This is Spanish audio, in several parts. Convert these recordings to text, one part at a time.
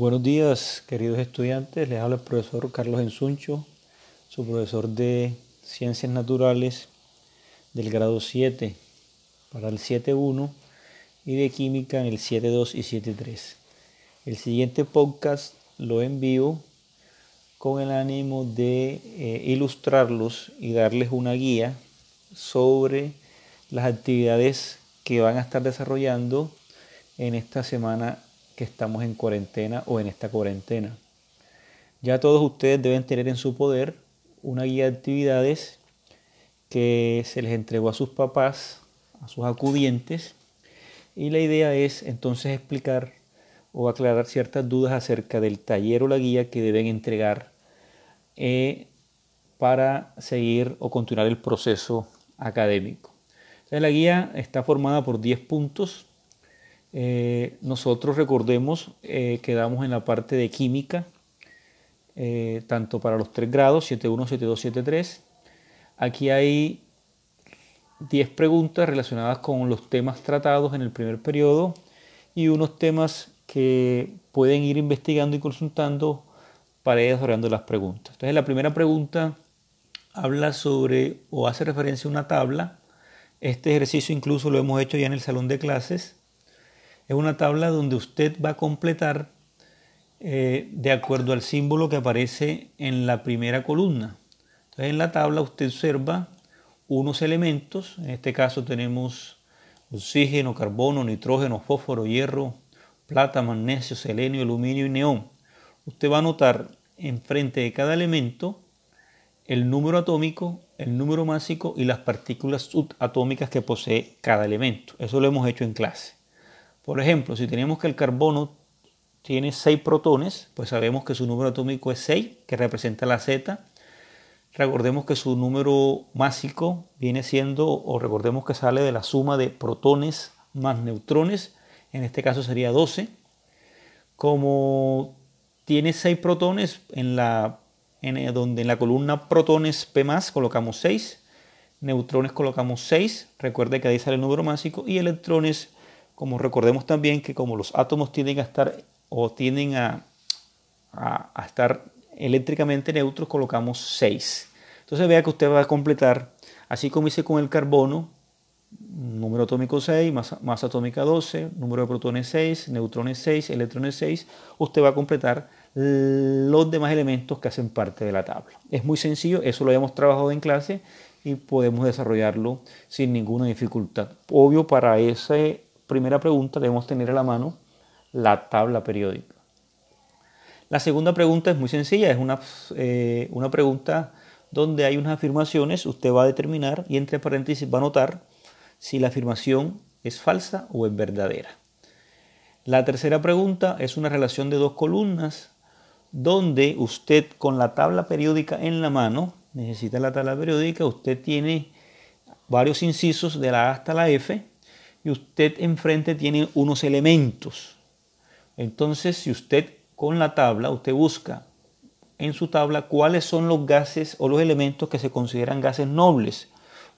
Buenos días, queridos estudiantes. Les habla el profesor Carlos Ensuncho, su profesor de Ciencias Naturales del grado 7 para el 7.1 y de Química en el 7.2 y 7.3. El siguiente podcast lo envío con el ánimo de eh, ilustrarlos y darles una guía sobre las actividades que van a estar desarrollando en esta semana estamos en cuarentena o en esta cuarentena. Ya todos ustedes deben tener en su poder una guía de actividades que se les entregó a sus papás, a sus acudientes, y la idea es entonces explicar o aclarar ciertas dudas acerca del taller o la guía que deben entregar eh, para seguir o continuar el proceso académico. la guía está formada por 10 puntos eh, nosotros recordemos, eh, quedamos en la parte de química, eh, tanto para los tres grados, 7.1, 7.2, 7.3. Aquí hay 10 preguntas relacionadas con los temas tratados en el primer periodo y unos temas que pueden ir investigando y consultando para ir desarrollando las preguntas. Entonces la primera pregunta habla sobre o hace referencia a una tabla. Este ejercicio incluso lo hemos hecho ya en el salón de clases es una tabla donde usted va a completar eh, de acuerdo al símbolo que aparece en la primera columna. En la tabla usted observa unos elementos, en este caso tenemos oxígeno, carbono, nitrógeno, fósforo, hierro, plata, magnesio, selenio, aluminio y neón. Usted va a anotar enfrente de cada elemento el número atómico, el número másico y las partículas subatómicas que posee cada elemento. Eso lo hemos hecho en clase. Por ejemplo, si tenemos que el carbono tiene 6 protones, pues sabemos que su número atómico es 6, que representa la Z. Recordemos que su número másico viene siendo, o recordemos que sale de la suma de protones más neutrones, en este caso sería 12. Como tiene 6 protones, en la, en, donde en la columna protones P colocamos 6, neutrones colocamos 6, recuerde que ahí sale el número másico, y electrones como recordemos también que como los átomos tienden a estar o tienden a, estar eléctricamente neutros, colocamos 6. Entonces vea que usted va a completar, así como hice con el carbono, número atómico 6, masa, masa, atómica 12, número de protones 6, neutrones 6, electrones 6, usted va a completar los demás elementos que hacen parte de la tabla. Es muy sencillo, eso lo hemos trabajado en clase y podemos desarrollarlo sin ninguna dificultad. Obvio, para ese primera pregunta debemos tener a la mano la tabla periódica. La segunda pregunta es muy sencilla, es una, eh, una pregunta donde hay unas afirmaciones, usted va a determinar y entre paréntesis va a anotar si la afirmación es falsa o es verdadera. La tercera pregunta es una relación de dos columnas donde usted con la tabla periódica en la mano, necesita la tabla periódica, usted tiene varios incisos de la A hasta la F y usted enfrente tiene unos elementos. Entonces, si usted con la tabla, usted busca en su tabla cuáles son los gases o los elementos que se consideran gases nobles.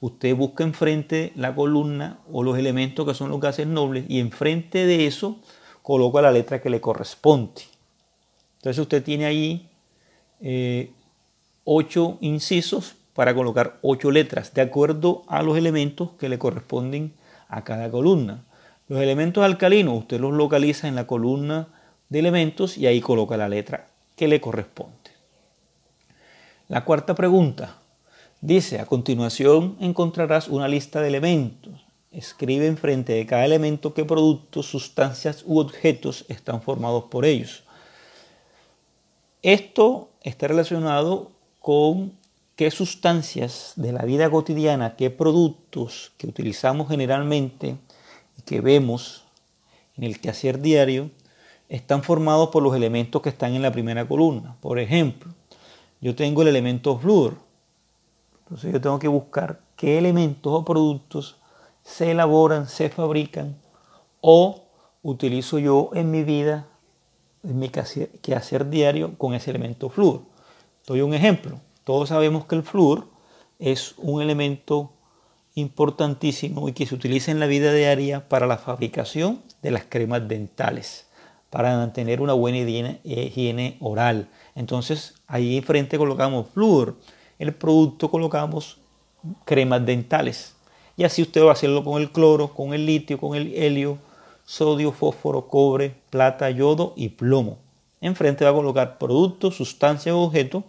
Usted busca enfrente la columna o los elementos que son los gases nobles y enfrente de eso coloca la letra que le corresponde. Entonces usted tiene ahí eh, ocho incisos para colocar ocho letras de acuerdo a los elementos que le corresponden a cada columna. Los elementos alcalinos usted los localiza en la columna de elementos y ahí coloca la letra que le corresponde. La cuarta pregunta dice, a continuación encontrarás una lista de elementos. Escribe enfrente de cada elemento qué productos, sustancias u objetos están formados por ellos. Esto está relacionado con qué sustancias de la vida cotidiana, qué productos que utilizamos generalmente y que vemos en el quehacer diario, están formados por los elementos que están en la primera columna. Por ejemplo, yo tengo el elemento flúor. Entonces yo tengo que buscar qué elementos o productos se elaboran, se fabrican o utilizo yo en mi vida, en mi quehacer diario con ese elemento flúor. Doy un ejemplo. Todos sabemos que el flúor es un elemento importantísimo y que se utiliza en la vida diaria para la fabricación de las cremas dentales. para mantener una buena higiene, oral. Entonces ahí enfrente colocamos flúor, el producto colocamos cremas dentales. Y así usted va a hacerlo con el cloro, con el litio, con el helio, sodio, fósforo, cobre, plata, yodo y plomo. Enfrente va a colocar producto, sustancia o objeto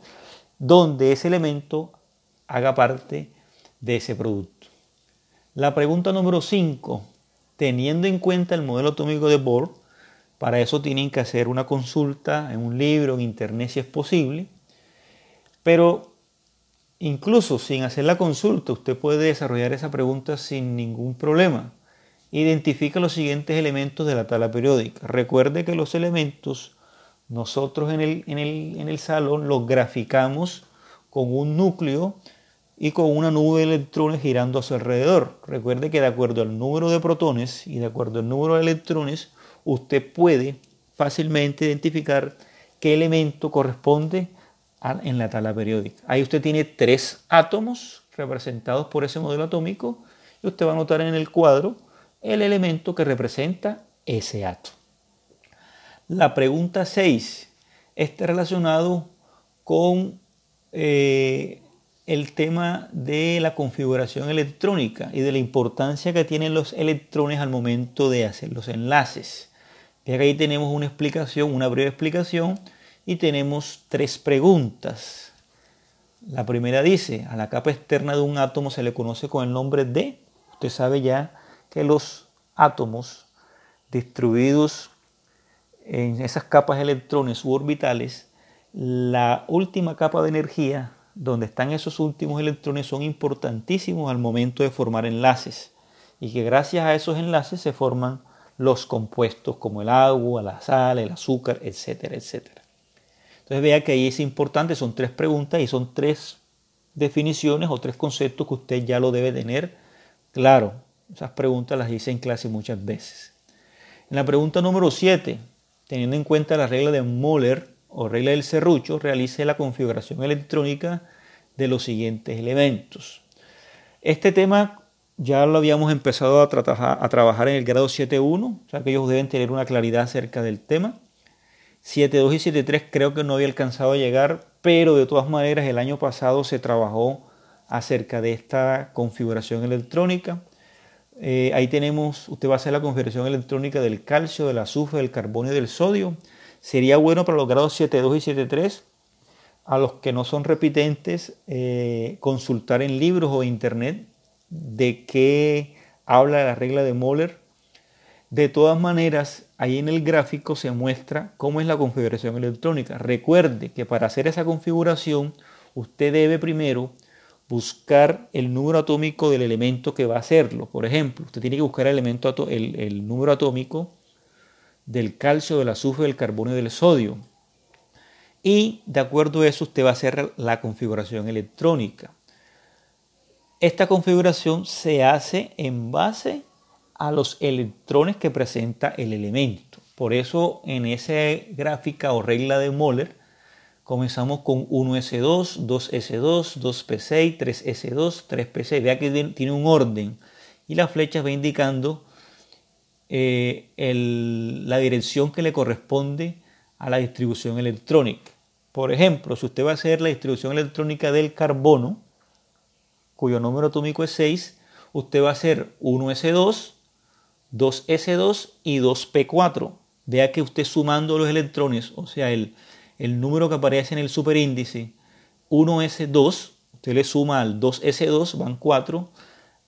donde ese elemento haga parte de ese producto. La pregunta número 5, teniendo en cuenta el modelo atómico de Bohr, para eso tienen que hacer una consulta en un libro, en internet si es posible, pero incluso sin hacer la consulta usted puede desarrollar esa pregunta sin ningún problema. Identifica los siguientes elementos de la tabla periódica. Recuerde que los elementos nosotros en el, en el, salón los graficamos con un núcleo y con una nube de electrones girando a su alrededor. Recuerde que de acuerdo al número de protones y de acuerdo al número de electrones, usted puede fácilmente identificar qué elemento corresponde en la tabla periódica. Ahí usted tiene tres átomos representados por ese modelo atómico y usted va a notar en el cuadro el elemento que representa ese átomo. La pregunta 6 está relacionado con eh, el tema de la configuración electrónica y de la importancia que tienen los electrones al momento de hacer los enlaces. que ahí tenemos una explicación, una breve explicación, y tenemos tres preguntas. La primera dice, a la capa externa de un átomo se le conoce con el nombre de, usted sabe ya que los átomos distribuidos en esas capas de electrones suborbitales, la última capa de energía donde están esos últimos electrones son importantísimos al momento de formar enlaces y que gracias a esos enlaces se forman los compuestos como el agua, la sal, el azúcar, etcétera, etcétera. Entonces vea que ahí es importante, son tres preguntas y son tres definiciones o tres conceptos que usted ya lo debe tener claro. Esas preguntas las hice en clase muchas veces. En la pregunta número 7, teniendo en cuenta la regla de Moller o regla del serrucho, realice la configuración electrónica de los siguientes elementos. Este tema ya lo habíamos empezado a, a trabajar en el grado 7.1, o sea que ellos deben tener una claridad acerca del tema. 7.2 y 7.3 creo que no había alcanzado a llegar, pero de todas maneras el año pasado se trabajó acerca de esta configuración electrónica. Eh, ahí tenemos, usted va a hacer la configuración electrónica del calcio, del azufre, del carbono y del sodio. Sería bueno para los grados 7.2 y 7.3, a los que no son repitentes, eh, consultar en libros o internet de qué habla la regla de Moller. De todas maneras, ahí en el gráfico se muestra cómo es la configuración electrónica. Recuerde que para hacer esa configuración, usted debe primero buscar el número atómico del elemento que va a hacerlo. Por ejemplo, usted tiene que buscar el, elemento el, número atómico del calcio, del azufre, del carbono y del sodio. Y de acuerdo a eso usted va a hacer la configuración electrónica. Esta configuración se hace en base a los electrones que presenta el elemento. Por eso en esa gráfica o regla de Moller Comenzamos con 1S2, 2S2, 2P6, 3S2, 3P6. Vea que tiene un orden y la flecha va indicando eh, la dirección que le corresponde a la distribución electrónica. Por ejemplo, si usted va a hacer la distribución electrónica del carbono, cuyo número atómico es 6, usted va a hacer 1S2, 2S2 y 2P4. Vea que usted sumando los electrones, o sea, el, el número que aparece en el superíndice 1S2, usted le suma al 2S2, van 4,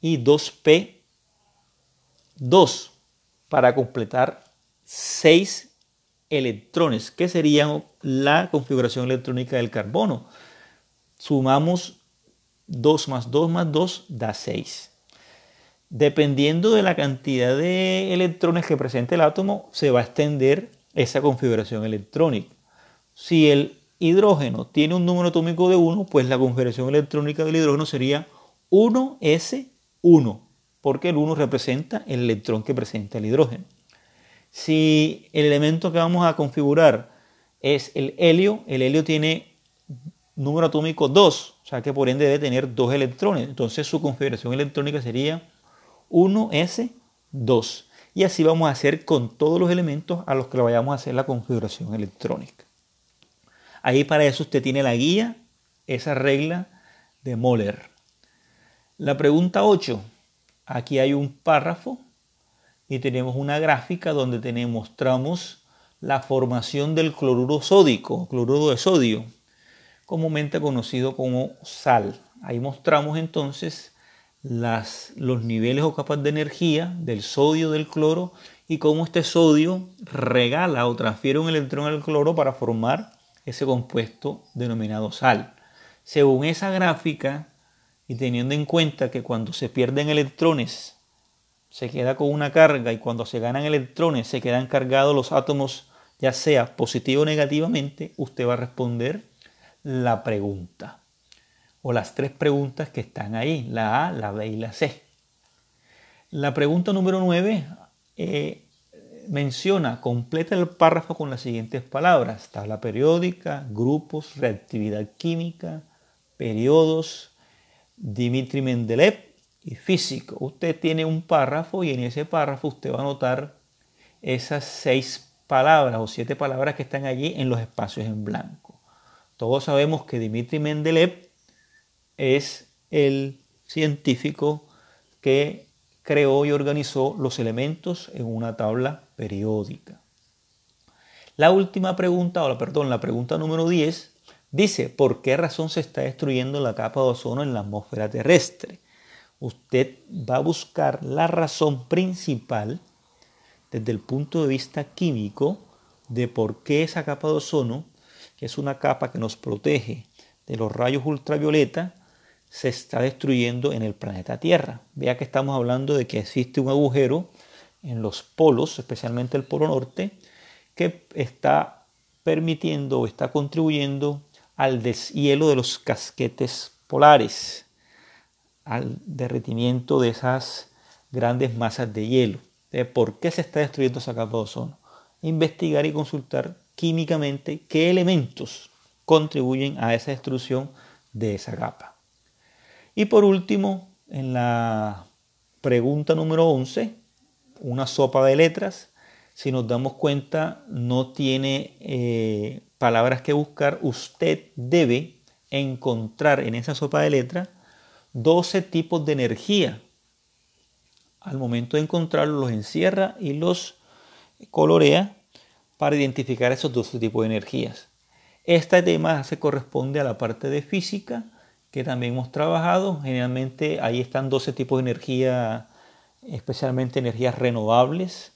y 2P2 para completar 6 electrones, que serían la configuración electrónica del carbono. Sumamos 2 más 2 más 2 da 6. Dependiendo de la cantidad de electrones que presente el átomo, se va a extender esa configuración electrónica. Si el hidrógeno tiene un número atómico de 1, pues la configuración electrónica del hidrógeno sería 1s1, porque el 1 representa el electrón que presenta el hidrógeno. Si el elemento que vamos a configurar es el helio, el helio tiene número atómico 2, o sea que por ende debe tener dos electrones. Entonces su configuración electrónica sería 1s2. Y así vamos a hacer con todos los elementos a los que le vayamos a hacer la configuración electrónica. Ahí para eso usted tiene la guía, esa regla de Moller. La pregunta 8. Aquí hay un párrafo y tenemos una gráfica donde tenemos, mostramos la formación del cloruro sódico, cloruro de sodio, comúnmente conocido como sal. Ahí mostramos entonces las, los niveles o capas de energía del sodio, del cloro y cómo este sodio regala o transfiere un electrón al cloro para formar ese compuesto denominado sal. Según esa gráfica y teniendo en cuenta que cuando se pierden electrones se queda con una carga y cuando se ganan electrones se quedan cargados los átomos ya sea positivo o negativamente, usted va a responder la pregunta o las tres preguntas que están ahí, la A, la B y la C. La pregunta número 9 eh, menciona, completa el párrafo con las siguientes palabras, tabla periódica, grupos, reactividad química, periodos, Dimitri Mendeleev y físico. Usted tiene un párrafo y en ese párrafo usted va a anotar esas seis palabras o siete palabras que están allí en los espacios en blanco. Todos sabemos que Dimitri Mendeleev es el científico que creó y organizó los elementos en una tabla periódica. La última pregunta, o la, perdón, la pregunta número 10, dice, ¿por qué razón se está destruyendo la capa de ozono en la atmósfera terrestre? Usted va a buscar la razón principal desde el punto de vista químico de por qué esa capa de ozono, que es una capa que nos protege de los rayos ultravioleta, se está destruyendo en el planeta Tierra. Vea que estamos hablando de que existe un agujero en los polos, especialmente el polo norte, que está permitiendo o está contribuyendo al deshielo de los casquetes polares, al derretimiento de esas grandes masas de hielo. De ¿Por qué se está destruyendo esa capa de ozono? Investigar y consultar químicamente qué elementos contribuyen a esa destrucción de esa capa. Y por último, en la pregunta número 11, una sopa de letras, si nos damos cuenta, no tiene eh, palabras que buscar. Usted debe encontrar en esa sopa de letras 12 tipos de energía. Al momento de encontrarlos, los encierra y los colorea para identificar esos 12 tipos de energías. Este tema se corresponde a la parte de física que también hemos trabajado. Generalmente ahí están 12 tipos de energía, especialmente energías renovables.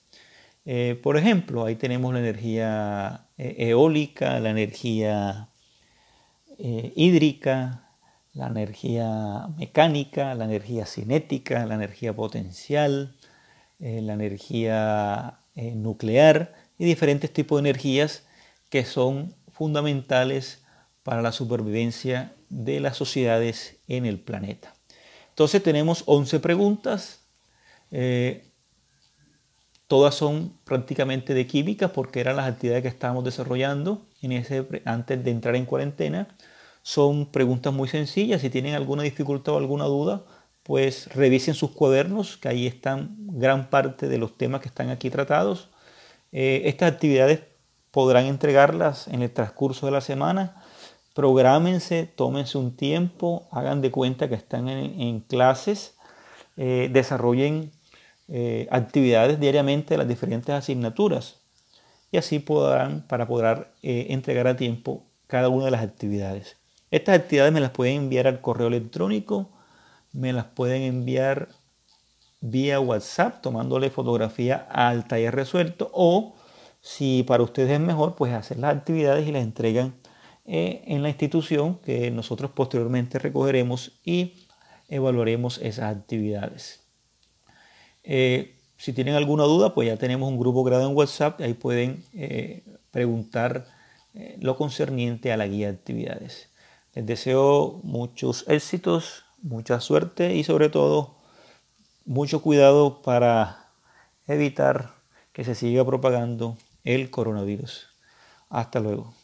Eh, por ejemplo, ahí tenemos la energía eh, eólica, la energía eh, hídrica, la energía mecánica, la energía cinética, la energía potencial, la energía nuclear y diferentes tipos de energías que son fundamentales para la supervivencia de las sociedades en el planeta. Entonces tenemos 11 preguntas, eh, todas son prácticamente de química porque eran las actividades que estábamos desarrollando en ese, antes de entrar en cuarentena. Son preguntas muy sencillas, si tienen alguna dificultad o alguna duda, pues revisen sus cuadernos, que ahí están gran parte de los temas que están aquí tratados. Eh, estas actividades podrán entregarlas en el transcurso de la semana Prográmense, tómense un tiempo, hagan de cuenta que están en, clases, eh, desarrollen eh, actividades diariamente de las diferentes asignaturas y así podrán para poder eh, entregar a tiempo cada una de las actividades. Estas actividades me las pueden enviar al correo electrónico, me las pueden enviar vía WhatsApp tomándole fotografía al taller resuelto o si para ustedes es mejor pues hacer las actividades y las entregan eh, en la institución que nosotros posteriormente recogeremos y evaluaremos esas actividades. Eh, si tienen alguna duda, pues ya tenemos un grupo grado en WhatsApp, ahí pueden eh, preguntar lo concerniente a la guía de actividades. Les deseo muchos éxitos, mucha suerte y sobre todo mucho cuidado para evitar que se siga propagando el coronavirus. Hasta luego.